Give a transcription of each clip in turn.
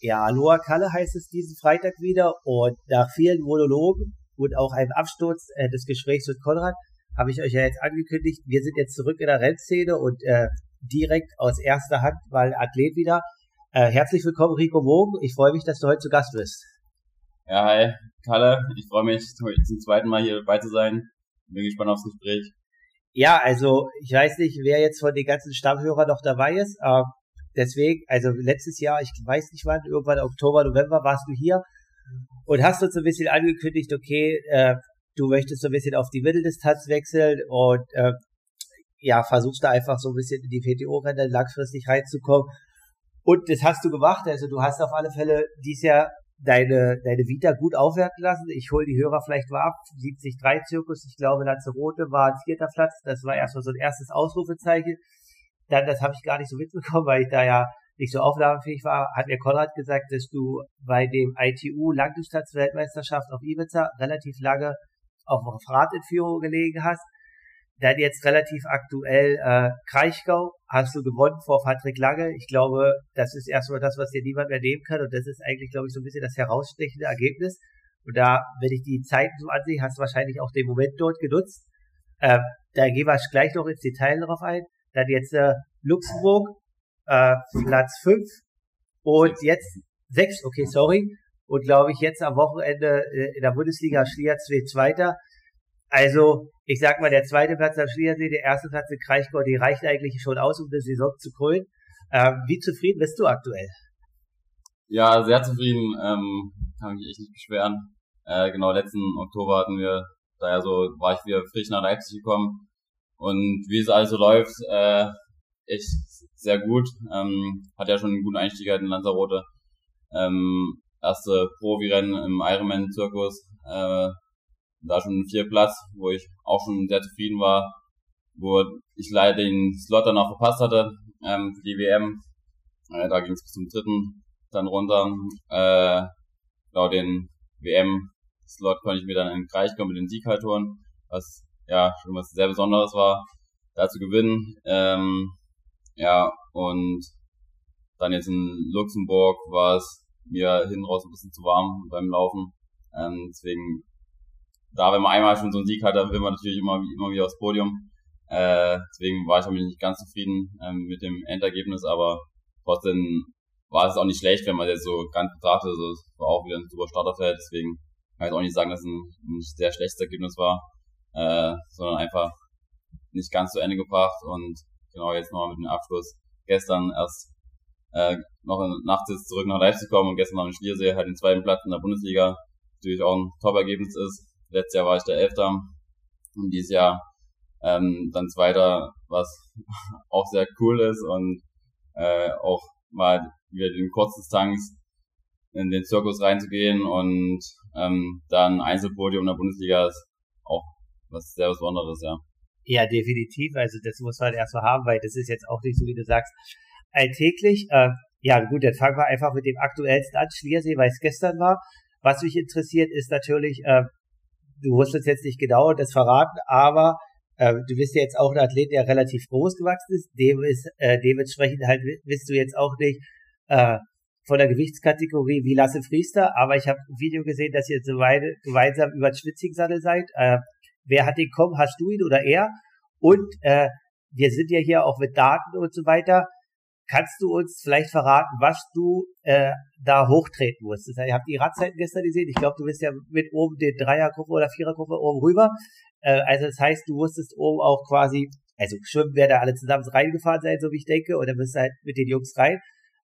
Ja, Aloha Kalle heißt es diesen Freitag wieder und nach vielen Monologen und auch einem Absturz äh, des Gesprächs mit Konrad habe ich euch ja jetzt angekündigt, wir sind jetzt zurück in der Rennszene und äh, direkt aus erster Hand mal Athlet wieder. Äh, herzlich willkommen, Rico Wogen. Ich freue mich, dass du heute zu Gast bist. Ja, hi, Kalle. Ich freue mich, zum zweiten Mal hier dabei zu sein. Bin gespannt aufs Gespräch. Ja, also ich weiß nicht, wer jetzt von den ganzen Stammhörern noch dabei ist. Äh, deswegen, also letztes Jahr, ich weiß nicht wann, irgendwann Oktober, November warst du hier und hast uns so ein bisschen angekündigt, okay, äh, du möchtest so ein bisschen auf die Mitteldistanz wechseln und äh, ja, versuchst da einfach so ein bisschen in die PTO-Rennen langfristig reinzukommen. Und das hast du gemacht, also du hast auf alle Fälle dies Jahr deine, deine Vita gut aufwerten lassen. Ich hole die Hörer vielleicht mal ab. 73 Zirkus, ich glaube, Lanzarote war ein vierter Platz. Das war erstmal so ein erstes Ausrufezeichen. Dann, das habe ich gar nicht so mitbekommen, weil ich da ja nicht so aufnahmefähig war, hat mir Konrad gesagt, dass du bei dem ITU Langdistanz-Weltmeisterschaft auf Ibiza relativ lange auf Radentführung gelegen hast. Dann jetzt relativ aktuell äh, Kraichgau hast du gewonnen vor Patrick Lange. Ich glaube, das ist erstmal das, was dir niemand mehr nehmen kann und das ist eigentlich, glaube ich, so ein bisschen das herausstechende Ergebnis. Und da, wenn ich die Zeiten so ansehe, hast du wahrscheinlich auch den Moment dort genutzt. Ähm, da gehen wir gleich noch ins Detail drauf ein. Dann jetzt äh, Luxemburg, äh, Platz 5 und jetzt 6, okay, sorry. Und glaube ich jetzt am Wochenende äh, in der Bundesliga Schliersee Zweiter. Also, ich sag mal, der zweite Platz am Schliersee, der erste Platz in Kraichgau, die reicht eigentlich schon aus, um die Saison zu krönen. Ähm, wie zufrieden bist du aktuell? Ja, sehr zufrieden, ähm, kann mich echt nicht beschweren. Äh, genau, letzten Oktober hatten wir, daher so, war ich wieder frisch nach Leipzig gekommen. Und wie es also läuft, äh, echt sehr gut. Ähm, hat ja schon einen guten Einstieg in Lanzarote. Ähm, erste Profi-Rennen im Ironman-Zirkus. Äh, da schon vier Platz, wo ich auch schon sehr zufrieden war, wo ich leider den Slot dann auch verpasst hatte ähm, für die WM. Äh, da ging es bis zum dritten dann runter. Äh, genau den WM-Slot konnte ich mir dann in Kraichgau mit den Sieg halt holen, was ja schon was sehr Besonderes war, da zu gewinnen. Ähm, ja, und dann jetzt in Luxemburg war es mir hinten raus ein bisschen zu warm beim Laufen. Ähm, deswegen, da wenn man einmal schon so einen Sieg hat, dann will man natürlich immer, immer wieder aufs Podium. Äh, deswegen war ich damit nicht ganz zufrieden ähm, mit dem Endergebnis, aber trotzdem war es auch nicht schlecht, wenn man jetzt so ganz betrachtet. Also es war auch wieder ein super Starterfeld, deswegen kann ich auch nicht sagen, dass es ein, ein sehr schlechtes Ergebnis war, äh, sondern einfach nicht ganz zu Ende gebracht und genau jetzt nochmal mit dem Abschluss. Gestern erst äh, noch nachts jetzt zurück nach Leipzig kommen und gestern noch in Schliersee halt den zweiten Platz in der Bundesliga. Natürlich auch ein Top-Ergebnis ist. Letztes Jahr war ich der Elfter und dieses Jahr ähm, dann Zweiter, was auch sehr cool ist und äh, auch mal wieder den Kurzdistanz in den Zirkus reinzugehen und ähm, dann Einzelpodium in der Bundesliga ist was sehr Besonderes, ja. Ja, definitiv. Also das muss man erstmal haben, weil das ist jetzt auch nicht so, wie du sagst, alltäglich. Äh, ja, gut, dann fangen wir einfach mit dem aktuellsten an, Schliersee, weil es gestern war. Was mich interessiert, ist natürlich, äh, du wusstest jetzt nicht genau das verraten, aber äh, du bist ja jetzt auch ein Athlet, der relativ groß gewachsen ist. Dem ist äh, dementsprechend halt bist du jetzt auch nicht äh, von der Gewichtskategorie wie Lasse Priester, aber ich habe ein Video gesehen, dass ihr so beide gemeinsam über den Schwitzing-Sattel seid. Äh, wer hat den kommen? Hast du ihn oder er? Und äh, wir sind ja hier auch mit Daten und so weiter. Kannst du uns vielleicht verraten, was du äh, da hochtreten musstest? Ihr habt die Radzeiten gestern gesehen. Ich glaube, du bist ja mit oben den Dreiergruppe oder Vierergruppe oben rüber. Äh, also das heißt, du musstest oben auch quasi, also schwimmen werden da alle zusammen reingefahren sein, so wie ich denke, dann bist du halt mit den Jungs rein.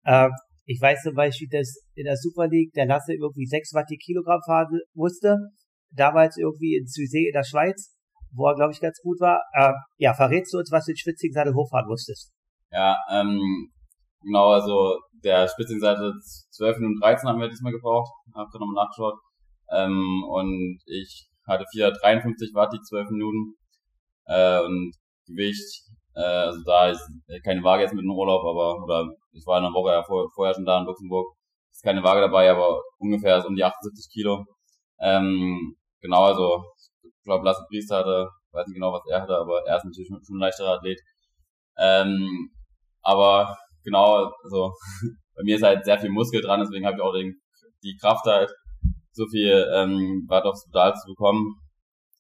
Äh, ich weiß zum Beispiel, dass in der Super League der Lasse irgendwie 6 Watt die Kilogramm fahren musste damals irgendwie in Züsee in der Schweiz, wo er, glaube ich, ganz gut war. Äh, ja, verrätst du uns, was du in Spitzingseite hochfahren musstest? Ja, ähm, genau, also der Spitzingseite 12 Minuten 13 haben wir diesmal gebraucht, hab gerade nochmal nachgeschaut. Ähm, und ich hatte 453 Watt die 12 Minuten. Äh, und Gewicht, äh, also da ist keine Waage jetzt mit dem Urlaub, aber, oder ich war in einer Woche ja vor, vorher schon da in Luxemburg, ist keine Waage dabei, aber ungefähr so um die 78 Kilo. Ähm, genau, also ich glaube, Lasse Priester hatte, weiß nicht genau, was er hatte, aber er ist natürlich schon ein leichterer Athlet. Ähm, aber genau, also bei mir ist halt sehr viel Muskel dran, deswegen habe ich auch den, die Kraft halt, so viel ähm, Watt aufs Pedal zu bekommen.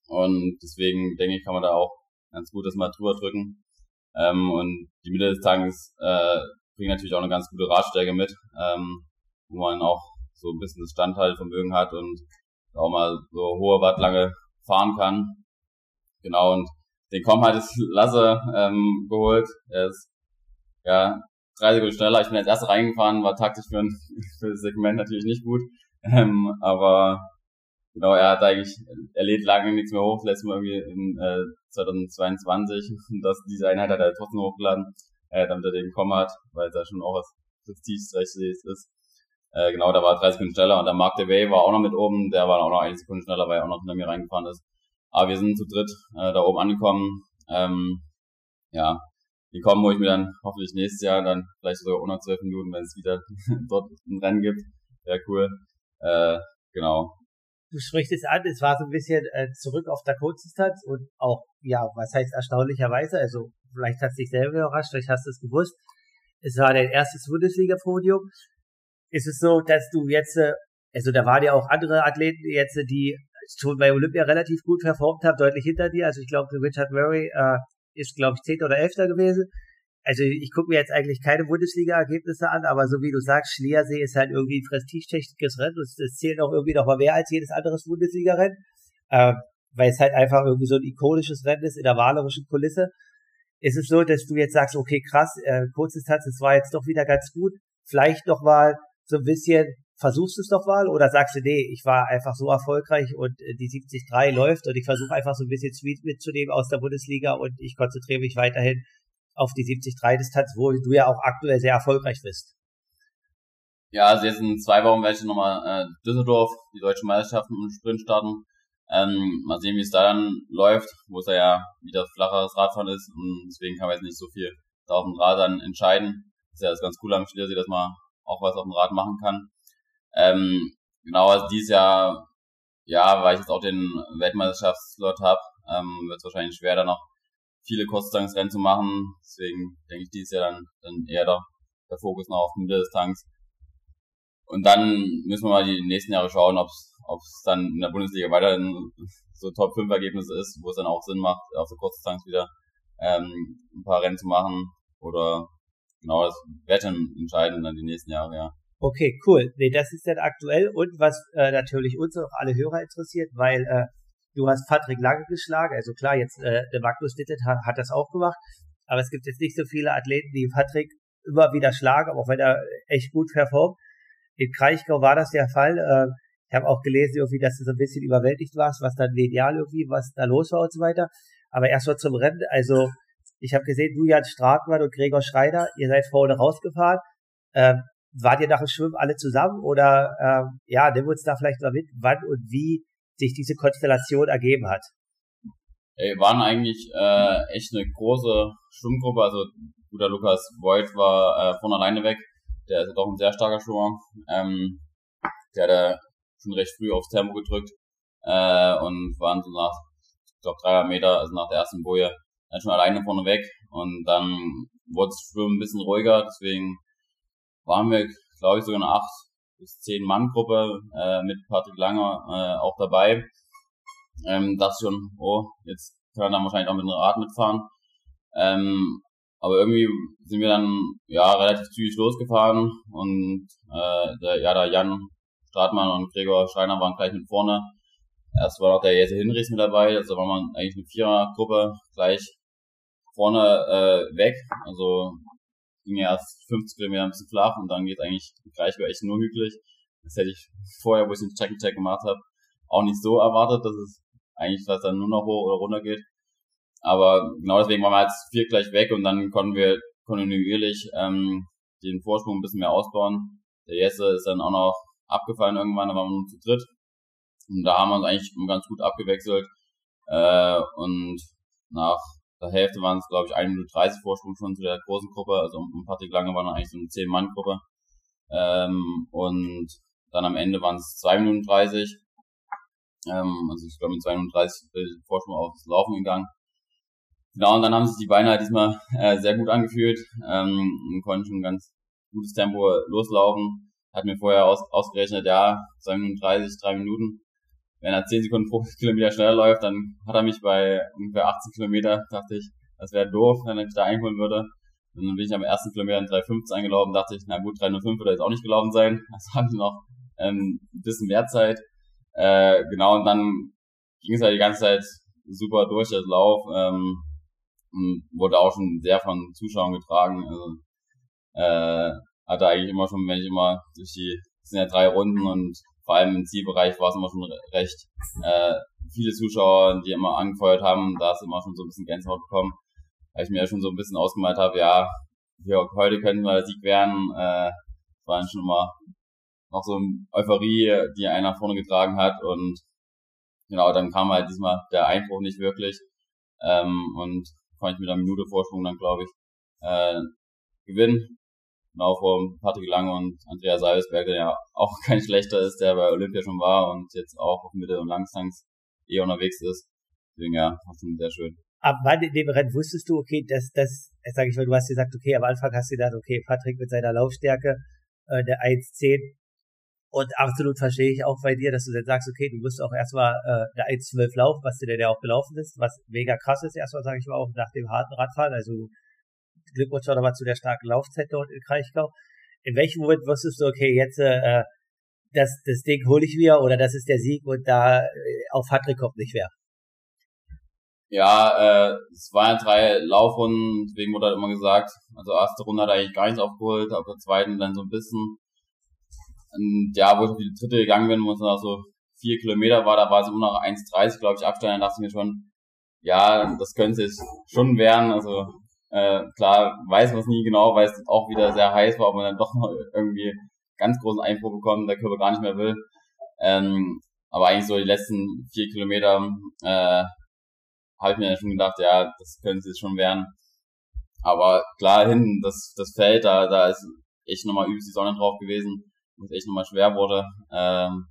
Und deswegen denke ich, kann man da auch ganz gut das mal drüber drücken. Ähm, und die Mitte des Tanks äh, bringt natürlich auch eine ganz gute Radstärke mit, ähm, wo man auch so ein bisschen das Standhaltvermögen hat und auch mal so hohe Watt lange fahren kann. Genau, und den Kom hat es Lasse ähm, geholt. Er ist ja drei Sekunden schneller. Ich bin als erster reingefahren, war taktisch für, ein, für das Segment natürlich nicht gut. Ähm, aber genau, er hat eigentlich, er lädt lange nichts mehr hoch, letztes Mal irgendwie in äh, 2022. Und das, diese Einheit hat er trotzdem hochgeladen, äh, damit er den bekommen hat, weil es ja schon auch was prestigeträchtiges ist. Äh, genau, da war er drei Sekunden schneller und der Mark DeWay war auch noch mit oben, der war auch noch eine Sekunde schneller, weil er auch noch hinter mir reingefahren ist. Aber wir sind zu dritt äh, da oben angekommen. Ähm, ja, die kommen, wo ich mir dann hoffentlich nächstes Jahr dann vielleicht sogar unter zwölf Minuten, wenn es wieder dort ein Rennen gibt. Wäre cool. Äh, genau. Du sprichst es an, es war so ein bisschen äh, zurück auf der Kurzdistanz und auch, ja, was heißt erstaunlicherweise, also vielleicht hat es dich selber überrascht, vielleicht hast du es gewusst. Es war dein erstes Bundesliga-Podium. Ist es so, dass du jetzt, äh, also da waren ja auch andere Athleten jetzt, die schon bei Olympia relativ gut performt haben, deutlich hinter dir. Also ich glaube, Richard Murray äh, ist, glaube ich, Zehnter oder Elfter gewesen. Also ich gucke mir jetzt eigentlich keine Bundesliga-Ergebnisse an, aber so wie du sagst, Schliersee ist halt irgendwie ein prestigetechnisches Rennen. Das, das zählt auch irgendwie noch mal mehr als jedes anderes Bundesliga-Rennen. Äh, weil es halt einfach irgendwie so ein ikonisches Rennen ist in der malerischen Kulisse. Ist es so, dass du jetzt sagst, okay, krass, äh, Kurzdistanz, das war jetzt doch wieder ganz gut. Vielleicht noch mal so ein bisschen versuchst du es doch mal oder sagst du, nee, ich war einfach so erfolgreich und äh, die 73 läuft und ich versuche einfach so ein bisschen Sweet mitzunehmen aus der Bundesliga und ich konzentriere mich weiterhin auf die 73 Distanz, wo du ja auch aktuell sehr erfolgreich bist. Ja, also jetzt in zwei Wochen werde ich nochmal äh, Düsseldorf, die deutschen Meisterschaften im Sprint starten. Ähm, mal sehen, wie es da dann läuft, wo es ja wieder flacheres Radfahren ist und deswegen kann man jetzt nicht so viel da auf dem Rad dann entscheiden. Das ist ja das ganz cool am Schliersee, dass man auch was auf dem Rad machen kann. Ähm, genau, also dieses Jahr, ja, weil ich jetzt auch den Weltmeisterschaftsslot habe, ähm, wird es wahrscheinlich schwer, da noch viele Kurzdistanzrennen zu machen. Deswegen denke ich dieses Jahr dann, dann eher der, der Fokus noch auf den Mitteldistanz. Und dann müssen wir mal die nächsten Jahre schauen, ob es dann in der Bundesliga weiterhin so Top 5 Ergebnisse ist, wo es dann auch Sinn macht, auf der Kurzdistanz wieder ähm, ein paar Rennen zu machen. Oder genau, das wird dann entscheiden dann die nächsten Jahre, ja. Okay, cool. Nee, das ist dann aktuell und was äh, natürlich uns auch alle Hörer interessiert, weil äh, du hast Patrick Lange geschlagen. Also klar, jetzt äh, der Magnus Dittet hat, hat das auch gemacht, aber es gibt jetzt nicht so viele Athleten, die Patrick immer wieder schlagen, auch wenn er echt gut performt. In Kraichgau war das der Fall. Äh, ich habe auch gelesen, irgendwie, dass du so ein bisschen überwältigt warst, was dann medial irgendwie, was da los war und so weiter. Aber erst mal zum Rennen. Also ich habe gesehen, du, Jan Stratmann und Gregor Schreider, ihr seid vorne rausgefahren. Ähm, wart ihr nach dem Schwimmen alle zusammen oder ähm, ja, nimm uns da vielleicht mal mit, wann und wie sich diese Konstellation ergeben hat. Ey, waren eigentlich äh, echt eine große Schwimmgruppe, also guter Lukas Voigt war äh, von alleine weg, der ist doch ein sehr starker Schwimmer, ähm, der hat ja schon recht früh aufs Tempo gedrückt äh, und waren so nach, ich glaube, 300 Meter, also nach der ersten Boje, dann schon alleine vorne weg und dann wurde das Schwimmen ein bisschen ruhiger, deswegen waren wir, glaube ich, sogar eine 8 bis 10 Mann Gruppe äh, mit Patrick Langer äh, auch dabei. Ähm, das schon, oh, jetzt kann er dann wahrscheinlich auch mit einem Rad mitfahren. Ähm, aber irgendwie sind wir dann ja relativ zügig losgefahren und äh, der, ja, der Jan Stratmann und Gregor Schreiner waren gleich mit vorne. Erst war noch der Jesse Hinrichs mit dabei, also war man eigentlich eine Vierergruppe gleich vorne äh, weg. Also ging ja erst 50 Kilometer ein bisschen flach und dann geht eigentlich gleich über echt nur hügelig. Das hätte ich vorher, wo ich den Check-and-Check gemacht habe, auch nicht so erwartet, dass es eigentlich fast dann nur noch hoch oder runter geht. Aber genau deswegen waren wir jetzt vier gleich weg und dann konnten wir kontinuierlich ähm, den Vorsprung ein bisschen mehr ausbauen. Der Jesse ist dann auch noch abgefallen irgendwann, da waren wir nur zu dritt. Und da haben wir uns eigentlich ganz gut abgewechselt. Äh, und nach der Hälfte waren es, glaube ich, 1 Minute 30 Vorsprung schon zu der großen Gruppe. Also um Patrick Lange war dann eigentlich so eine 10-Mann-Gruppe. Ähm, und dann am Ende waren es 2 Minuten 30. Ähm, also ich glaube mit 2 Minuten 30 Vorsprung aufs Laufen gegangen. Genau, und dann haben sich die Beine halt diesmal äh, sehr gut angefühlt ähm, und konnten schon ganz gutes Tempo loslaufen. Hat mir vorher aus, ausgerechnet, ja, 2 Minuten 30, 3 Minuten. Wenn er 10 Sekunden pro Kilometer schneller läuft, dann hat er mich bei ungefähr 18 Kilometer, dachte ich, das wäre doof, wenn er mich da einholen würde. Und dann bin ich am ersten Kilometer in 3,15 eingelaufen, dachte ich, na gut, 3,05 würde jetzt auch nicht gelaufen sein. Also haben sie noch ähm, ein bisschen mehr Zeit. Äh, genau, und dann ging es halt die ganze Zeit super durch, das Lauf. Ähm, und wurde auch schon sehr von Zuschauern getragen. Also, äh, hatte eigentlich immer schon, wenn ich immer durch die, das sind ja drei Runden und vor allem im Zielbereich war es immer schon recht äh, viele Zuschauer, die immer angefeuert haben, da ist immer schon so ein bisschen Gänsehaut bekommen, weil ich mir ja schon so ein bisschen ausgemalt habe, ja, hier, heute könnten wir der Sieg werden, äh, war dann schon immer noch so eine Euphorie, die einer vorne getragen hat. Und genau, dann kam halt diesmal der Einbruch nicht wirklich. Ähm, und konnte ich mit einer Minute Vorsprung dann, glaube ich, äh, gewinnen. Genau vor Patrick Lange und Andrea Seibesberg, der ja auch kein schlechter ist, der bei Olympia schon war und jetzt auch auf Mitte- und Langstangs eh unterwegs ist. Deswegen ja, war schon sehr schön. Ab wann in dem Rennen wusstest du, okay, das, das, sag ich mal, du hast gesagt, okay, am Anfang hast du gedacht, okay, Patrick mit seiner Laufstärke, äh, der 1,10, und absolut verstehe ich auch bei dir, dass du dann sagst, okay, du wirst auch erstmal äh, der 1.12 laufen, was dir ja auch gelaufen ist, was mega krass ist, erstmal sage ich mal auch nach dem harten Radfahren. Also Glückwunsch nochmal zu der starken Laufzeit dort in Kraichgau. In welchem Moment wusstest du, okay, jetzt äh, das, das Ding hole ich mir oder das ist der Sieg und da äh, auf Patrick kommt nicht mehr? Ja, äh, es waren drei Laufrunden, deswegen wurde halt immer gesagt, also erste Runde hat eigentlich gar nichts aufgeholt, auf der zweiten dann so ein bisschen und ja, wo ich die dritte gegangen bin, wo es noch so vier Kilometer war, da war es immer noch 1,30, glaube ich, Abstand, dann dachte ich mir schon, ja, das könnte es schon werden. Also äh, klar, weiß es nie genau, weil es auch wieder sehr heiß war, ob man dann doch noch irgendwie ganz großen Einbruch bekommt, der Körper gar nicht mehr will. Ähm, aber eigentlich so die letzten vier Kilometer äh, habe ich mir dann schon gedacht, ja, das könnte es schon werden. Aber klar, hinten, das, das Feld, da, da ist echt nochmal übelst die Sonne drauf gewesen wo es echt nochmal schwer wurde. Ähm,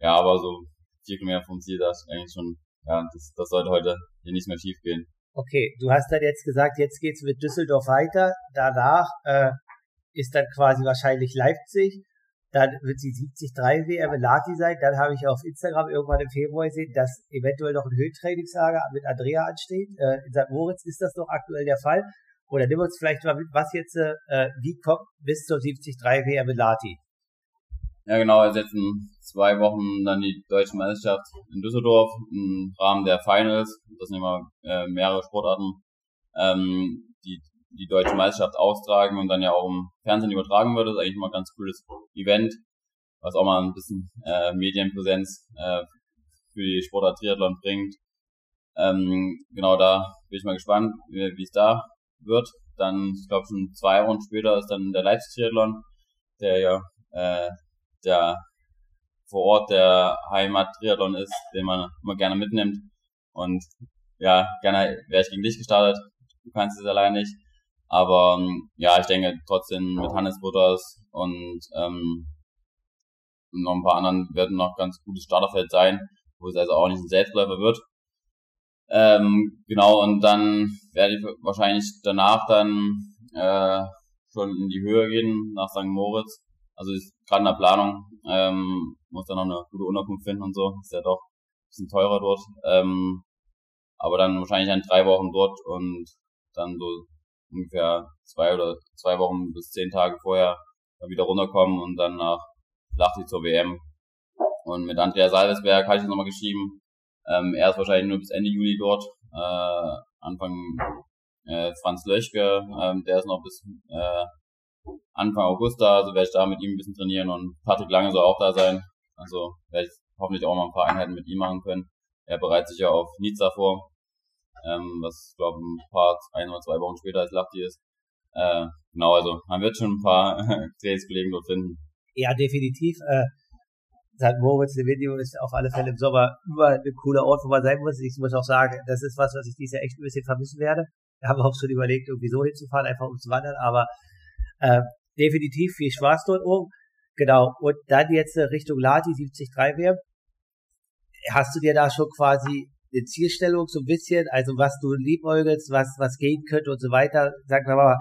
ja, aber so vier Kilometer vom Ziel, das ist eigentlich schon, ja, das, das sollte heute hier nicht mehr schief gehen. Okay, du hast dann jetzt gesagt, jetzt geht's mit Düsseldorf weiter. Danach äh, ist dann quasi wahrscheinlich Leipzig. Dann wird die 73 WM Lati sein. Dann habe ich auf Instagram irgendwann im Februar gesehen, dass eventuell noch ein Höhentrainingslager mit Andrea ansteht. Äh, in St. Moritz ist das noch aktuell der Fall. Oder nimm uns vielleicht mal mit, was jetzt, äh, wie kommt bis zur 73 WM Lati? Ja, genau, also jetzt in zwei Wochen dann die deutsche Meisterschaft in Düsseldorf im Rahmen der Finals. Das sind immer äh, mehrere Sportarten, ähm, die die deutsche Meisterschaft austragen und dann ja auch im Fernsehen übertragen wird. Das ist eigentlich immer ein ganz cooles Event, was auch mal ein bisschen äh, Medienpräsenz äh, für die Sportart Triathlon bringt. Ähm, genau, da bin ich mal gespannt, wie es da wird. Dann, ich glaube schon zwei Wochen später ist dann der Leipzig Triathlon, der ja äh, der vor Ort der Heimat-Triathlon ist, den man immer gerne mitnimmt. Und ja, gerne wäre ich gegen dich gestartet. Du kannst es allein nicht. Aber ähm, ja, ich denke trotzdem mit Hannes Butters und ähm, noch ein paar anderen werden noch ganz gutes Starterfeld sein, wo es also auch nicht ein Selbstläufer wird. Ähm, genau, und dann werde ich wahrscheinlich danach dann äh, schon in die Höhe gehen, nach St. Moritz. Also ist gerade in der Planung, ähm, muss da noch eine gute Unterkunft finden und so. Ist ja doch ein bisschen teurer dort. Ähm, aber dann wahrscheinlich dann drei Wochen dort und dann so ungefähr zwei oder zwei Wochen bis zehn Tage vorher dann wieder runterkommen und dann nach Lachti zur WM. Und mit Andrea Salvesberg hatte ich nochmal geschrieben. Ähm, er ist wahrscheinlich nur bis Ende Juli dort. Äh, Anfang äh, Franz Löschke, ähm, der ist noch bis äh, Anfang August da, also werde ich da mit ihm ein bisschen trainieren und Patrick Lange soll auch da sein. Also werde ich hoffentlich auch mal ein paar Einheiten mit ihm machen können. Er bereitet sich ja auf Nizza vor, ähm, was glaube ein paar, ein oder zwei Wochen später als Lachti ist. Äh, genau, also man wird schon ein paar Trainingskollegen dort finden. Ja, definitiv. Äh, St. Moritz, der Video ist auf alle Fälle im Sommer über ein cooler Ort, wo man sein muss. Ich muss auch sagen, das ist was, was ich dieses Jahr echt ein bisschen vermissen werde. Wir haben auch schon überlegt, irgendwie so hinzufahren, einfach um zu wandern, aber äh, definitiv viel Spaß dort oben. Genau. Und dann jetzt Richtung Lati 73 WM. Hast du dir da schon quasi eine Zielstellung so ein bisschen, also was du liebäugelst, was, was gehen könnte und so weiter? Wir mal,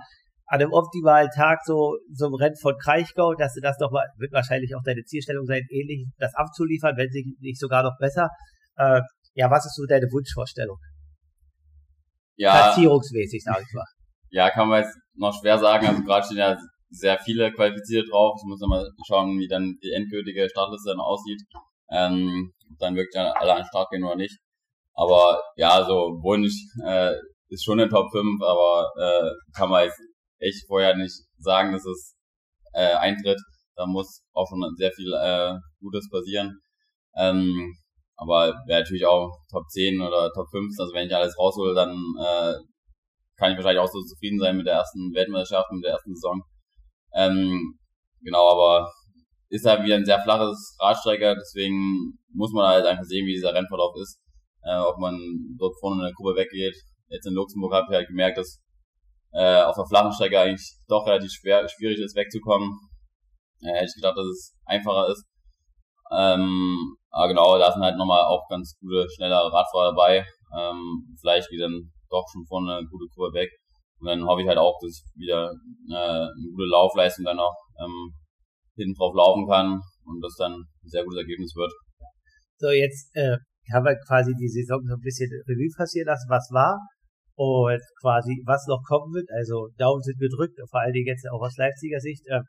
an einem optimalen Tag so, so ein Rennen von Kraichgau, dass du das doch mal, wird wahrscheinlich auch deine Zielstellung sein, ähnlich das abzuliefern, wenn sich nicht sogar noch besser. Äh, ja, was ist so deine Wunschvorstellung? Ja. Platzierungsmäßig, sag ich mal. Ja, kann man jetzt noch schwer sagen. Also gerade stehen ja sehr viele qualifiziert drauf. Ich muss mal schauen, wie dann die endgültige Startliste dann aussieht. Ähm, dann wirklich alle an den Start gehen oder nicht. Aber ja, so Wunsch äh, ist schon in Top 5, aber äh, kann man jetzt echt vorher nicht sagen, dass es äh, eintritt. Da muss auch schon sehr viel äh, Gutes passieren. Ähm, aber wäre natürlich auch Top 10 oder Top 5. Also wenn ich alles raushole, dann äh, kann ich wahrscheinlich auch so zufrieden sein mit der ersten Weltmeisterschaft, mit der ersten Saison. Ähm, genau, aber ist halt wieder ein sehr flaches Radstrecker, deswegen muss man halt einfach sehen, wie dieser Rennverlauf ist, äh, ob man dort vorne in der Gruppe weggeht. Jetzt in Luxemburg habe ich halt gemerkt, dass äh, auf der flachen Strecke eigentlich doch relativ schwer, schwierig ist wegzukommen. Äh, hätte ich gedacht, dass es einfacher ist. Ähm, aber genau, da sind halt nochmal auch ganz gute, schnelle Radfahrer dabei. Ähm, vielleicht geht dann doch schon vorne eine gute Kurve weg. Und dann hoffe ich halt auch, dass ich wieder äh, eine gute Laufleistung dann noch ähm, hinten drauf laufen kann und das dann ein sehr gutes Ergebnis wird. So, jetzt äh, haben wir quasi die Saison so ein bisschen Revue passieren lassen, was war und quasi was noch kommen wird. Also Daumen sind gedrückt, vor allen Dingen jetzt auch aus Leipziger Sicht. Äh,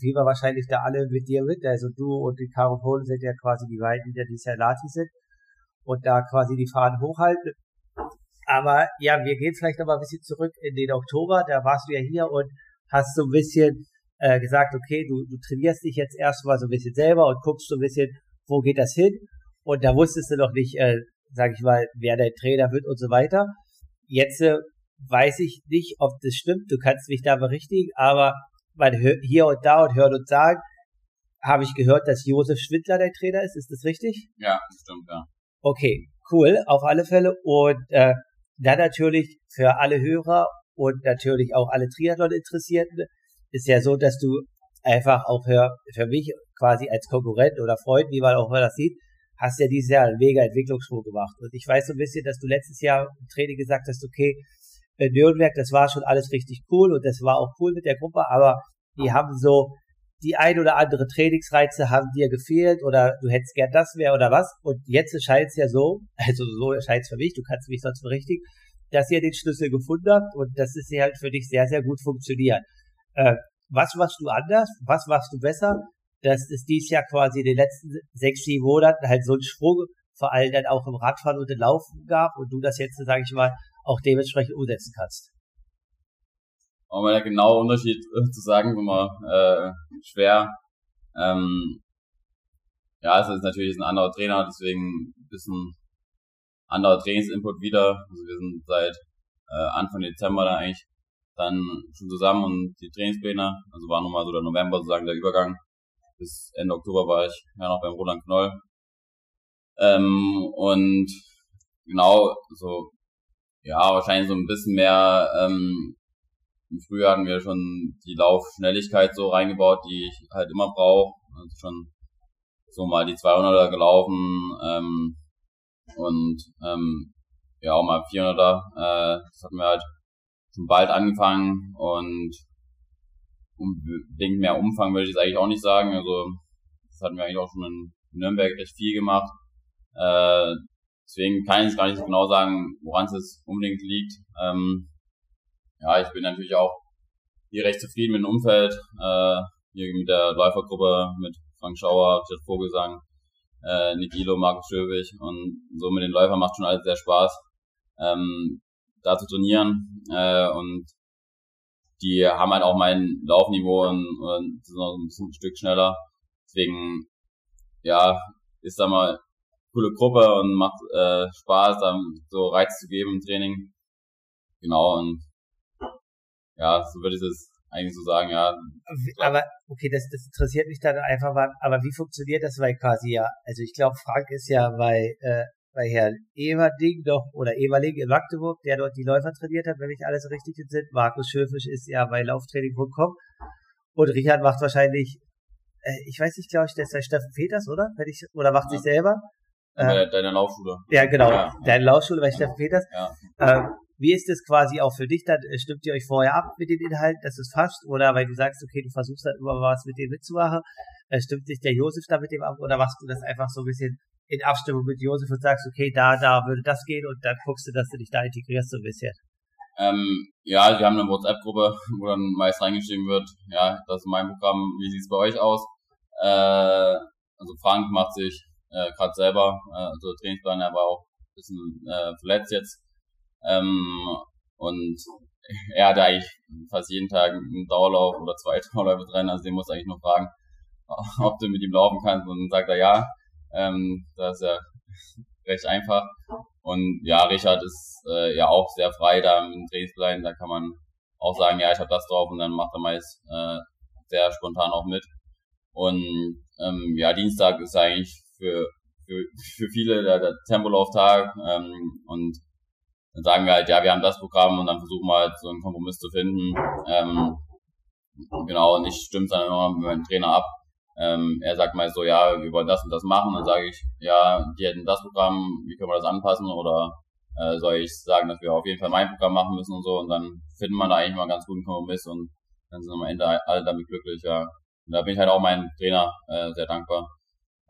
wie wir wahrscheinlich da alle mit dir mit. Also du und die Caro Polen sind ja quasi die beiden, die dieses Jahr Lati sind und da quasi die Fahnen hochhalten. Aber ja, wir gehen vielleicht noch mal ein bisschen zurück in den Oktober. Da warst du ja hier und hast so ein bisschen äh, gesagt, okay, du, du trainierst dich jetzt erstmal so ein bisschen selber und guckst so ein bisschen, wo geht das hin? Und da wusstest du noch nicht, äh, sag ich mal, wer dein Trainer wird und so weiter. Jetzt äh, weiß ich nicht, ob das stimmt. Du kannst mich da berichtigen, aber man hier und da und hört und sagt, habe ich gehört, dass Josef Schwindler der Trainer ist. Ist das richtig? Ja, das stimmt, ja. Okay, cool, auf alle Fälle. Und äh, dann natürlich für alle Hörer und natürlich auch alle Triathlon-Interessierten ist ja so, dass du einfach auch für, für mich quasi als Konkurrent oder Freund, wie man auch immer das sieht, hast ja dieses Jahr einen mega Entwicklungssprung gemacht. Und ich weiß so ein bisschen, dass du letztes Jahr im Training gesagt hast, okay, in Nürnberg, das war schon alles richtig cool und das war auch cool mit der Gruppe, aber die haben so die ein oder andere Trainingsreize haben dir gefehlt oder du hättest gern das mehr oder was. Und jetzt scheint es ja so, also so erscheint es für mich, du kannst mich sonst berichtigen, dass ihr den Schlüssel gefunden habt und das ist ja halt für dich sehr, sehr gut funktioniert. Äh, was machst du anders? Was machst du besser? Dass es dies Jahr quasi in den letzten sechs, sieben Monaten halt so einen Sprung, vor allem dann auch im Radfahren und im Laufen gab und du das jetzt, sage ich mal, auch dementsprechend umsetzen kannst. Um mal der genaue Unterschied äh, zu sagen, ist immer äh, schwer. Ähm, ja, es ist natürlich ein anderer Trainer, deswegen ein bisschen anderer Trainingsinput wieder. Also wir sind seit äh, Anfang Dezember da eigentlich dann schon zusammen und die Trainingspläne, also war nochmal so der November sozusagen der Übergang. Bis Ende Oktober war ich ja noch beim Roland Knoll. Ähm, und genau, so ja, wahrscheinlich so ein bisschen mehr, ähm, im Frühjahr hatten wir schon die Laufschnelligkeit so reingebaut, die ich halt immer brauche. Also schon so mal die 200er gelaufen ähm, und ähm, ja auch mal 400er. Äh, das hatten wir halt schon bald angefangen und unbedingt mehr Umfang würde ich jetzt eigentlich auch nicht sagen. Also das hatten wir eigentlich auch schon in Nürnberg recht viel gemacht. Äh, Deswegen kann ich gar nicht genau sagen, woran es unbedingt liegt. Ähm, ja, ich bin natürlich auch hier recht zufrieden mit dem Umfeld. Äh, hier mit der Läufergruppe, mit Frank Schauer, Richard Vogelsang, äh, Nikilo, Markus Schöwig und so mit den Läufern macht schon alles sehr Spaß, ähm, da zu trainieren. Äh, und die haben halt auch mein Laufniveau und, und sind noch ein Stück schneller. Deswegen, ja, ist da mal coole Gruppe und macht äh, Spaß, da so Reiz zu geben im Training. Genau, und ja, so würde ich es eigentlich so sagen, ja. Aber okay, das, das interessiert mich dann einfach mal, aber wie funktioniert das, weil quasi ja, also ich glaube, Frank ist ja bei, äh, bei Herrn Everding doch, oder Everling in Magdeburg, der dort die Läufer trainiert hat, wenn mich alles richtig sind. Markus Schöfisch ist ja bei Lauftraining.com und Richard macht wahrscheinlich, äh, ich weiß nicht, glaube ich, der ist der Steffen Peters, oder? Wenn ich, oder macht ja. sich selber. Äh, deine Laufschule. Ja, genau. Ja. Deine Laufschule bei Steffen Peters. Ja. Ähm, wie ist es quasi auch für dich? Dann äh, stimmt ihr euch vorher ab mit den Inhalten, dass es fasst? Oder weil du sagst, okay, du versuchst dann immer was mit denen mitzumachen, äh, stimmt sich der Josef da mit dem ab? Oder machst du das einfach so ein bisschen in Abstimmung mit Josef und sagst, okay, da, da würde das gehen und dann guckst du, dass du dich da integrierst so ein bisschen? Ähm, ja, wir haben eine WhatsApp-Gruppe, wo dann meist reingeschrieben wird, ja, das ist mein Programm, wie sieht's bei euch aus? Äh, also Frank macht sich äh, gerade selber, äh, also Trainingsplan, er war auch ein bisschen äh, verletzt jetzt. Ähm, und er hatte eigentlich fast jeden Tag einen Dauerlauf oder zwei Dauerläufe drin, also den muss eigentlich nur fragen, ob du mit ihm laufen kannst und dann sagt er ja. Ähm, das ist ja recht einfach. Und ja, Richard ist äh, ja auch sehr frei da im Trainingsplan. Da kann man auch sagen, ja, ich habe das drauf und dann macht er meist äh, sehr spontan auch mit. Und ähm, ja, Dienstag ist eigentlich für, für, für viele der, der Tempolauftag ähm, und dann sagen wir halt, ja, wir haben das Programm und dann versuchen wir halt so einen Kompromiss zu finden. Ähm, genau, und ich stimme dann immer mit meinem Trainer ab, ähm, er sagt mal so, ja, wir wollen das und das machen. Dann sage ich, ja, die hätten das Programm, wie können wir das anpassen? Oder äh, soll ich sagen, dass wir auf jeden Fall mein Programm machen müssen und so? Und dann finden wir da eigentlich mal einen ganz guten Kompromiss und dann sind am Ende alle damit glücklich, ja. Und da bin ich halt auch meinem Trainer äh, sehr dankbar,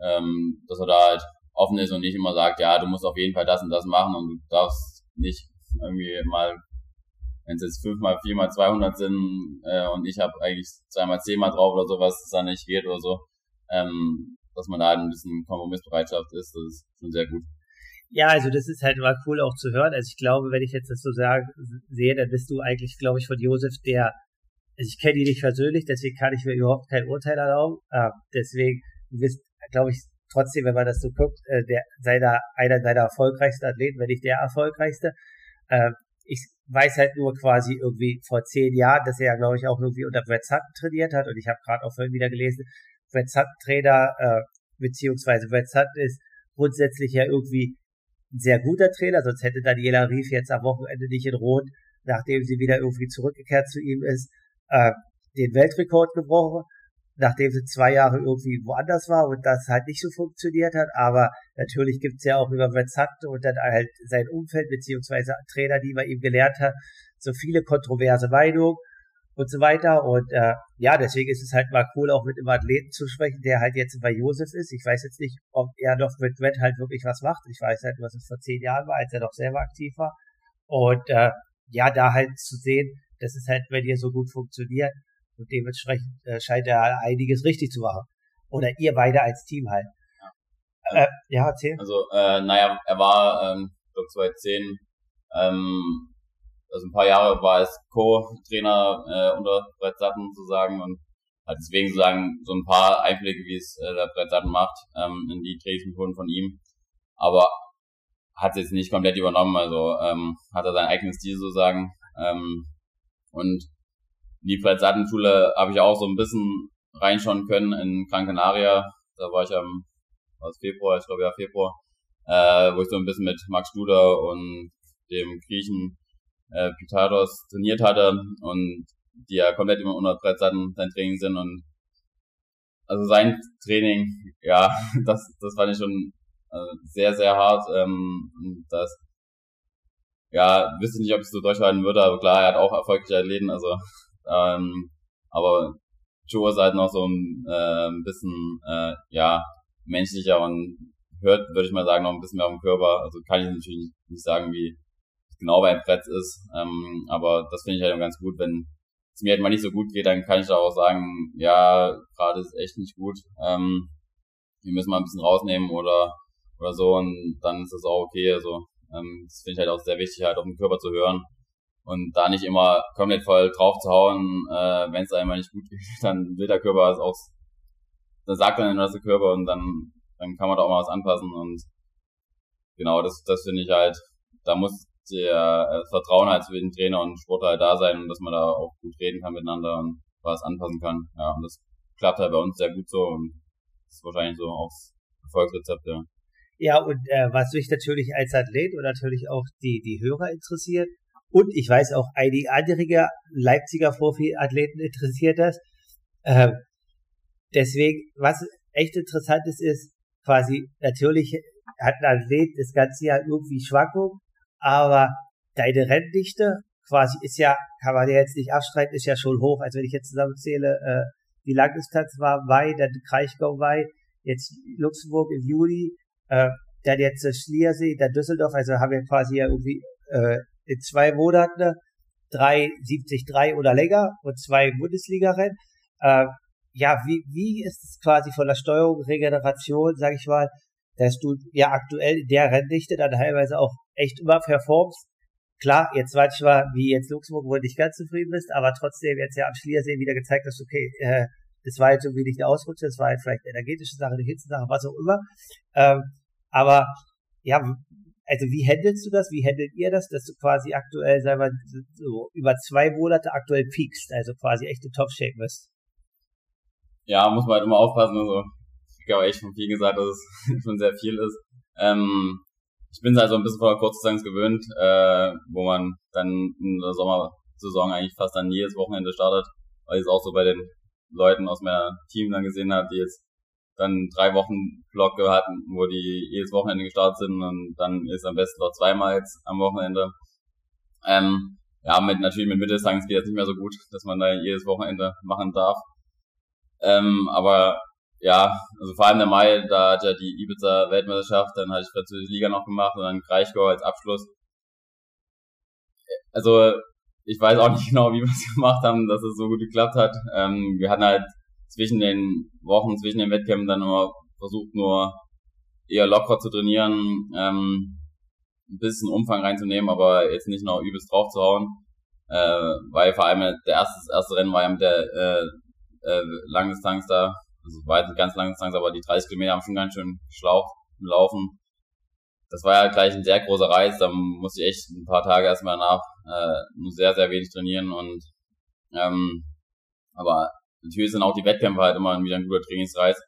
ähm, dass er da halt offen ist und nicht immer sagt, ja, du musst auf jeden Fall das und das machen und du darfst nicht irgendwie mal wenn es jetzt fünfmal, viermal 200 sind äh, und ich habe eigentlich zweimal zehnmal drauf oder so, was es dann nicht geht oder so, ähm, dass man da ein bisschen Kompromissbereitschaft ist, das ist schon sehr gut. Ja, also das ist halt mal cool auch zu hören. Also ich glaube, wenn ich jetzt das so sage, sehe, dann bist du eigentlich, glaube ich, von Josef der, also ich kenne ihn nicht persönlich, deswegen kann ich mir überhaupt kein Urteil erlauben. Äh, deswegen, du bist, glaube ich, trotzdem, wenn man das so guckt, äh, der seiner, einer seiner erfolgreichsten Athleten, wenn nicht der erfolgreichste. Äh, ich weiß halt nur quasi irgendwie vor zehn Jahren, dass er ja, glaube ich, auch irgendwie unter Brett Sutton trainiert hat. Und ich habe gerade auch vorhin wieder gelesen, Brett Sutton Trainer, äh, beziehungsweise Brett Sutton ist grundsätzlich ja irgendwie ein sehr guter Trainer, sonst hätte Daniela Rief jetzt am Wochenende nicht in Rot, nachdem sie wieder irgendwie zurückgekehrt zu ihm ist, äh, den Weltrekord gebrochen nachdem sie zwei Jahre irgendwie woanders war und das halt nicht so funktioniert hat. Aber natürlich gibt's ja auch über Verzant und dann halt sein Umfeld beziehungsweise Trainer, die man ihm gelernt hat, so viele kontroverse Meinungen und so weiter. Und äh, ja, deswegen ist es halt mal cool, auch mit einem Athleten zu sprechen, der halt jetzt bei Josef ist. Ich weiß jetzt nicht, ob er doch mit Red halt wirklich was macht. Ich weiß halt, was es vor zehn Jahren war, als er doch selber aktiv war. Und äh, ja, da halt zu sehen, dass es halt bei dir so gut funktioniert, und dementsprechend äh, scheint er einiges richtig zu machen. Oder ihr beide als Team halt. Ja, äh, ja erzähl. Also, äh, naja, er war, ähm, ich glaube 2010, ähm, also ein paar Jahre war als Co-Trainer äh, unter Brett Satten sozusagen und hat deswegen sozusagen so ein paar Einblicke, wie es äh, der Brett Satten macht, ähm, in die Trainingsmethoden von ihm. Aber hat es jetzt nicht komplett übernommen, also ähm, hat er seinen eigenen Stil sozusagen. Ähm, und die Präsatenschule habe ich auch so ein bisschen reinschauen können in Gran Canaria. Da war ich am was Februar, ich glaube ja Februar, äh, wo ich so ein bisschen mit Max Studer und dem Griechen äh, Pythados trainiert hatte und die ja komplett immer unter Brettsatten sein Training sind und also sein Training, ja, das, das fand ich schon äh, sehr, sehr hart. Ähm, das, ja, wüsste nicht, ob ich so durchhalten würde, aber klar, er hat auch erfolgreiche Athleten, also ähm, aber Joe ist halt noch so ein, äh, bisschen, äh, ja, menschlicher und hört, würde ich mal sagen, noch ein bisschen mehr auf den Körper. Also kann ich natürlich nicht sagen, wie genau beim Brett ist. Ähm, aber das finde ich halt ganz gut, wenn es mir halt mal nicht so gut geht, dann kann ich da auch sagen, ja, gerade ist echt nicht gut. Ähm, wir müssen mal ein bisschen rausnehmen oder oder so und dann ist das auch okay. Also ähm, das finde ich halt auch sehr wichtig, halt auf den Körper zu hören und da nicht immer komplett voll drauf zu hauen, äh, wenn es einmal nicht gut geht, dann will der Körper es auch, dann sagt dann der Körper und dann, dann kann man da auch mal was anpassen und genau, das, das finde ich halt, da muss der äh, Vertrauen halt zwischen Trainer und Sportler halt da sein und dass man da auch gut reden kann miteinander und was anpassen kann. Ja, und das klappt halt bei uns sehr gut so und ist wahrscheinlich so auch Erfolgsrezept, ja. Ja, und äh, was mich natürlich als Athlet und natürlich auch die, die Hörer interessiert, und ich weiß auch einige andere Leipziger Profi-Athleten interessiert das. Ähm, deswegen, was echt interessant ist, ist quasi, natürlich hat ein Athlet das ganze Jahr irgendwie Schwankungen, aber deine Renndichte quasi ist ja, kann man ja jetzt nicht abstreiten, ist ja schon hoch. Also wenn ich jetzt zusammenzähle, äh, die Langdistanz war Mai, dann Kraichgau Mai, jetzt Luxemburg im Juli, äh, dann jetzt Schliersee, dann Düsseldorf, also haben wir quasi ja irgendwie äh, in zwei Monaten drei 73 oder länger und zwei Bundesliga-Rennen. Äh, ja, wie, wie ist es quasi von der Steuerung, Regeneration, sag ich mal, dass du ja aktuell in der Renndichte dann teilweise auch echt immer performst. Klar, jetzt manchmal, wie jetzt Luxemburg, wo du nicht ganz zufrieden bist, aber trotzdem jetzt ja am Schliersee wieder gezeigt hast, okay, äh, das war jetzt irgendwie nicht eine Ausrutsche, das war jetzt vielleicht eine energetische Sache, eine Hitzensache, was auch immer. Ähm, aber ja, also wie handelst du das? Wie handelt ihr das, dass du quasi aktuell, sagen wir, so über zwei Monate aktuell peakst, also quasi echt in Top-Shape bist? Ja, muss man halt immer aufpassen. Also, ich habe echt von viel gesagt, dass es schon sehr viel ist. Ähm, ich bin halt so ein bisschen vor der Kurzdistanz gewöhnt, äh, wo man dann in der Sommersaison eigentlich fast dann jedes Wochenende startet, weil ich es auch so bei den Leuten aus meinem Team dann gesehen habe, die jetzt dann drei Wochen Blocke hatten, wo die jedes Wochenende gestartet sind und dann ist am besten noch zweimal jetzt am Wochenende. Ähm, ja, mit natürlich mit Mitteldistanz geht das nicht mehr so gut, dass man da jedes Wochenende machen darf. Ähm, aber ja, also vor allem der Mai, da hat ja die Ibiza Weltmeisterschaft, dann hatte ich französische Liga noch gemacht und dann Kraichgau als Abschluss. Also ich weiß auch nicht genau, wie wir es gemacht haben, dass es so gut geklappt hat. Ähm, wir hatten halt zwischen den Wochen, zwischen den Wettkämpfen dann immer versucht, nur eher locker zu trainieren, ähm, ein bisschen Umfang reinzunehmen, aber jetzt nicht noch übelst drauf zu hauen. Äh, weil vor allem der erste, das erste Rennen war ja mit der äh, äh, Langdistanz da, also war jetzt nicht ganz Langdistanz, aber die 30 Kilometer haben schon ganz schön Schlauch laufen. Das war ja gleich ein sehr großer Reiz, da musste ich echt ein paar Tage erstmal nach äh, nur sehr, sehr wenig trainieren und ähm, aber natürlich sind auch die Wettkämpfe halt immer wieder ein guter Trainingsreiz,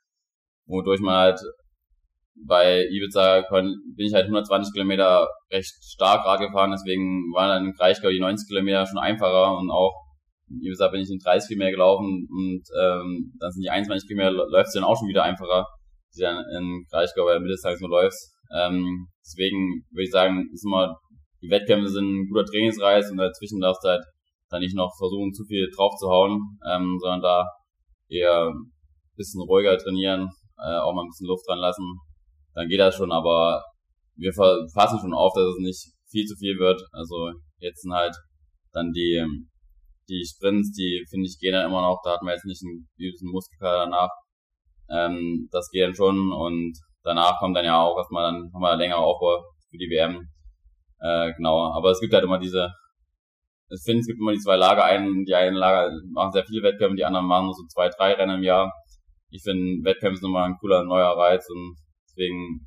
wodurch man halt bei Ibiza bin ich halt 120 Kilometer recht stark Rad gefahren, deswegen waren dann in Kraichgau die 90 Kilometer schon einfacher und auch in Ibiza bin ich in 30 Kilometer gelaufen und ähm, dann sind die 21 Kilometer läuft es dann auch schon wieder einfacher, die dann in Kraichgau bei Mitteltags nur läufst. Ähm, deswegen würde ich sagen, ist immer die Wettkämpfe sind ein guter Trainingsreiz und dazwischen darfst du halt da nicht noch versuchen, zu viel drauf zu hauen, ähm, sondern da eher ein bisschen ruhiger trainieren, äh, auch mal ein bisschen Luft dran lassen. Dann geht das schon, aber wir fassen schon auf, dass es nicht viel zu viel wird. Also jetzt sind halt dann die, die Sprints, die finde ich gehen dann immer noch, da hat man jetzt nicht einen übelsten Muskelkater danach. Ähm, das geht dann schon und danach kommt dann ja auch erstmal dann nochmal länger Aufbau für die WM. Äh, genau, aber es gibt halt immer diese ich finde, es gibt immer die zwei Lager. Einen, die einen Lager machen sehr viele Wettkämpfe, die anderen machen nur so zwei, drei Rennen im Jahr. Ich finde, Wettkämpfe sind immer ein cooler neuer Reiz und deswegen,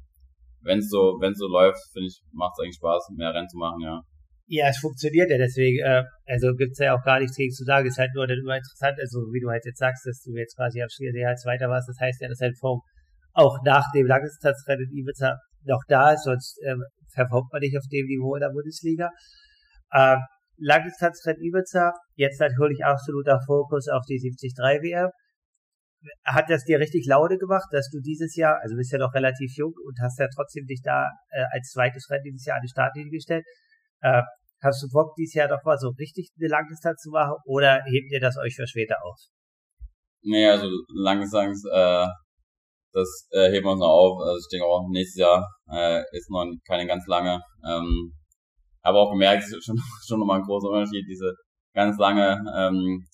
wenn es so, wenn so läuft, finde ich, macht es eigentlich Spaß, mehr Rennen zu machen, ja. Ja, es funktioniert ja deswegen, äh, also gibt's ja auch gar nichts gegen zu sagen, ist halt nur dann immer interessant, also wie du halt jetzt sagst, dass du jetzt quasi am Schliersee als Zweiter warst, das heißt ja, dass halt Form auch nach dem Langdistanzrennen Ibiza noch da ist, sonst ähm, verfolgt man nicht auf dem Niveau in der Bundesliga. Ähm, Langdistanzrennen Ibiza, jetzt natürlich absoluter Fokus auf die 73 WM. Hat das dir richtig Laune gemacht, dass du dieses Jahr, also bist ja noch relativ jung und hast ja trotzdem dich da äh, als zweites Rennen dieses Jahr an die Startlinie gestellt. Äh, hast du Bock, dieses Jahr doch mal so richtig eine Langdistanz zu machen oder hebt ihr das euch für später auf? Nee, also Langdistanz, äh, das äh, heben wir uns noch auf. Also ich denke auch nächstes Jahr äh, ist noch keine ganz lange. Ähm, habe auch gemerkt, schon, schon nochmal ein großer Unterschied, diese ganz lange, ähm,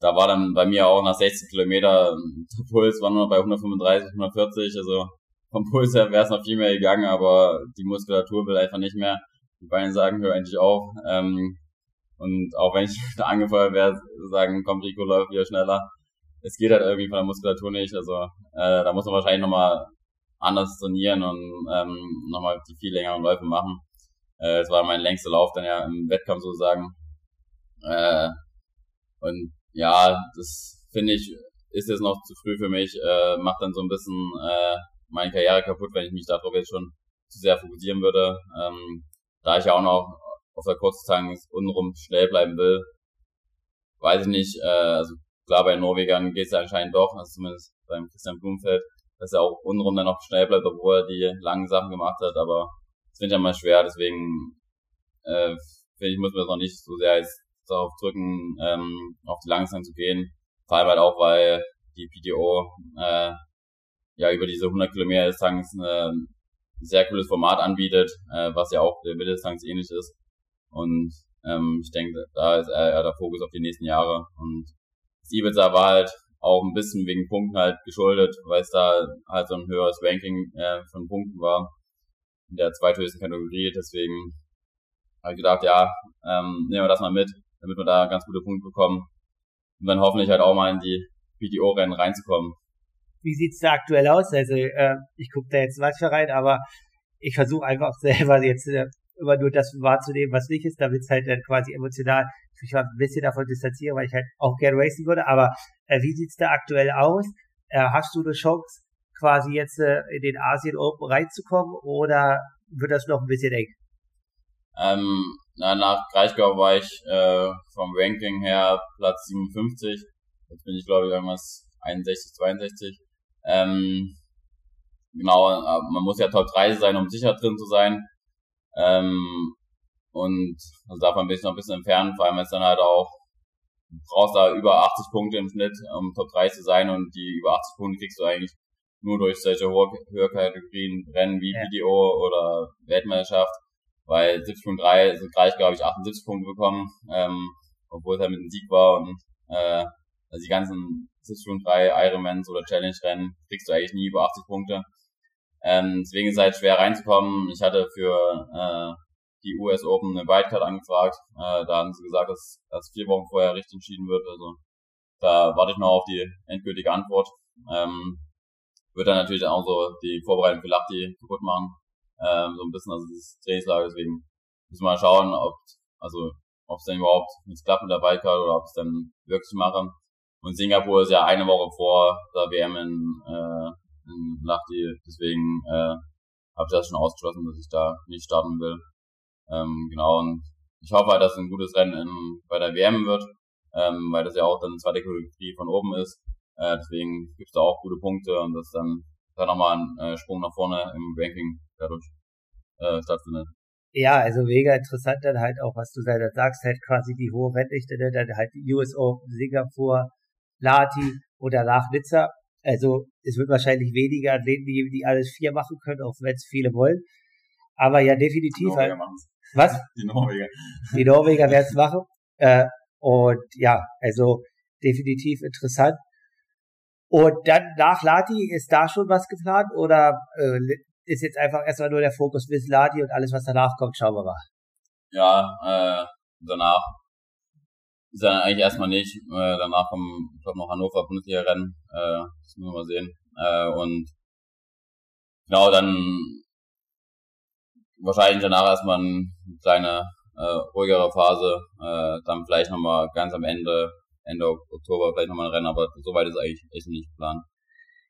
da war dann bei mir auch nach 60 Kilometer, der Puls war nur bei 135, 140, also vom Puls her wäre es noch viel mehr gegangen, aber die Muskulatur will einfach nicht mehr. Die Beine sagen, hör endlich auf. Ähm, und auch wenn ich da angefeuert wäre, sagen, komm, Rico läuft wieder schneller. Es geht halt irgendwie von der Muskulatur nicht. Also äh, da muss man wahrscheinlich nochmal anders trainieren und ähm, nochmal die viel längeren Läufe machen. Äh, das war mein längster Lauf dann ja im Wettkampf sozusagen. Äh, und ja, das finde ich, ist jetzt noch zu früh für mich, äh, macht dann so ein bisschen äh, meine Karriere kaputt, wenn ich mich darauf jetzt schon zu sehr fokussieren würde. Ähm, da ich ja auch noch auf der Kurzdistanz untenrum schnell bleiben will, weiß ich nicht, äh, also klar, bei Norwegern geht es ja anscheinend doch, also zumindest beim Christian Blumfeld, dass er auch untenrum dann noch schnell bleibt, obwohl er die langen Sachen gemacht hat, aber ich ja mal schwer, deswegen äh, finde ich, muss man das noch nicht so sehr jetzt darauf drücken, ähm, auf die Langzeit zu gehen. Vor allem halt auch, weil die PTO äh, ja über diese 100 Kilometer Distanz äh, ein sehr cooles Format anbietet, äh, was ja auch der Mitteldistanz ähnlich ist. Und ähm, ich denke, da ist eher der Fokus auf die nächsten Jahre. Und das war halt auch ein bisschen wegen Punkten halt geschuldet, weil es da halt so ein höheres Ranking äh, von Punkten war in der zweithöchsten Kategorie. Deswegen habe ich gedacht, ja, ähm, nehmen wir das mal mit, damit wir da ganz gute Punkte bekommen. Und dann hoffentlich halt auch mal in die PTO-Rennen reinzukommen. Wie sieht's da aktuell aus? Also äh, ich gucke da jetzt manchmal rein, aber ich versuche einfach selber jetzt äh, immer nur das wahrzunehmen, was nicht ist, damit es halt dann quasi emotional ich war ein bisschen davon distanzieren, weil ich halt auch gerne racen würde, aber äh, wie sieht's da aktuell aus? Äh, hast du eine Chance, quasi jetzt äh, in den Asien Open reinzukommen oder wird das noch ein bisschen eng? Ähm, na, nach Kraichgau war ich äh, vom Ranking her Platz 57. Jetzt bin ich glaube ich irgendwas 61, 62. Ähm, genau, äh, man muss ja Top 3 sein, um sicher drin zu sein. Ähm, und also darf man ein bisschen noch ein bisschen entfernen, vor allem es dann halt auch, du brauchst da über 80 Punkte im Schnitt, um Top 3 zu sein und die über 80 Punkte kriegst du eigentlich nur durch solche Höherkategorien Rennen wie ja. Video oder Weltmeisterschaft, weil 70.3 sind gleich, glaube ich, 78 Punkte bekommen, ähm, obwohl es halt mit dem Sieg war und äh, also die ganzen 70.3 Ironmans oder Challenge-Rennen kriegst du eigentlich nie über 80 Punkte. Ähm, deswegen ist es halt schwer reinzukommen. Ich hatte für äh, die US Open eine Wildcard angefragt. Äh, da haben sie gesagt, dass das vier Wochen vorher richtig entschieden wird. Also da warte ich noch auf die endgültige Antwort. Ähm, wird dann natürlich auch so die Vorbereitung für Lachti kaputt machen. Ähm, so ein bisschen, also dieses Trainingslager, deswegen müssen wir mal schauen, ob, also, ob es denn überhaupt klappt mit der Wildcard oder ob es dann wirklich mache. Und Singapur ist ja eine Woche vor der WM in, äh, in Lachti, deswegen äh, habe ich das schon ausgeschlossen, dass ich da nicht starten will. Ähm, genau, und ich hoffe halt, dass es ein gutes Rennen in, bei der WM wird, ähm, weil das ja auch dann zweite Kategorie von oben ist. Äh, deswegen gibt es da auch gute Punkte und das dann da nochmal ein äh, Sprung nach vorne im Ranking dadurch äh, stattfindet. Ja, also mega interessant dann halt auch, was du da sagst, halt quasi die hohe Wettdichte, ne? dann halt die USO, Singapur, Lati oder nach Nizza. Also es wird wahrscheinlich weniger Athleten geben, die alles vier machen können, auch wenn es viele wollen. Aber ja, definitiv halt. Was? Die Norweger. Die Norweger werden es machen. Äh, und ja, also definitiv interessant. Und dann nach Lati, ist da schon was geplant oder äh, ist jetzt einfach erstmal nur der Fokus bis Lati und alles, was danach kommt, schauen wir mal. Ja, äh, danach ist dann eigentlich erstmal nicht. Äh, danach kommen, ich glaube, noch Hannover Bundesliga-Rennen. Äh, das müssen wir mal sehen. Äh, und genau, dann wahrscheinlich danach erstmal eine kleine äh, ruhigere Phase, äh, dann vielleicht nochmal ganz am Ende, Ende Oktober vielleicht nochmal ein Rennen, aber soweit ist eigentlich echt nicht geplant.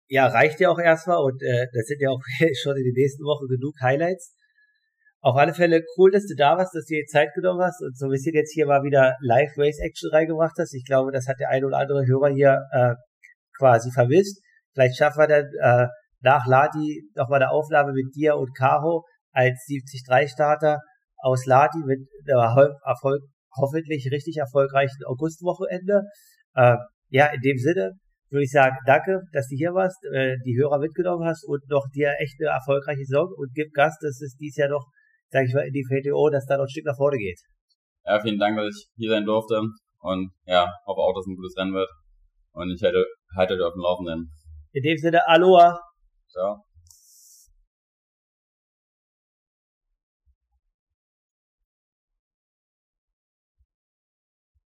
Ja, reicht ja auch erstmal und äh, das sind ja auch schon in den nächsten Wochen genug Highlights. Auf alle Fälle cool, dass du da warst, dass du dir Zeit genommen hast und so ein bisschen jetzt hier mal wieder Live-Race-Action reingebracht hast. Ich glaube, das hat der ein oder andere Hörer hier äh, quasi vermisst. Vielleicht schaffen wir dann äh, nach Lati nochmal eine Aufnahme mit dir und Caro, als 73-Starter aus Lati mit Erfolg, hoffentlich richtig erfolgreichen Augustwochenende. Äh, ja, in dem Sinne würde ich sagen, danke, dass du hier warst, äh, die Hörer mitgenommen hast und noch dir echt eine erfolgreiche Saison und gib Gas, dass es dies Jahr noch, sage ich mal, in die VTO, dass da noch ein Stück nach vorne geht. Ja, vielen Dank, dass ich hier sein durfte und ja, hoffe auch, dass es ein gutes Rennen wird und ich halte, halte euch auf dem Laufenden. In dem Sinne, Aloha. Ciao.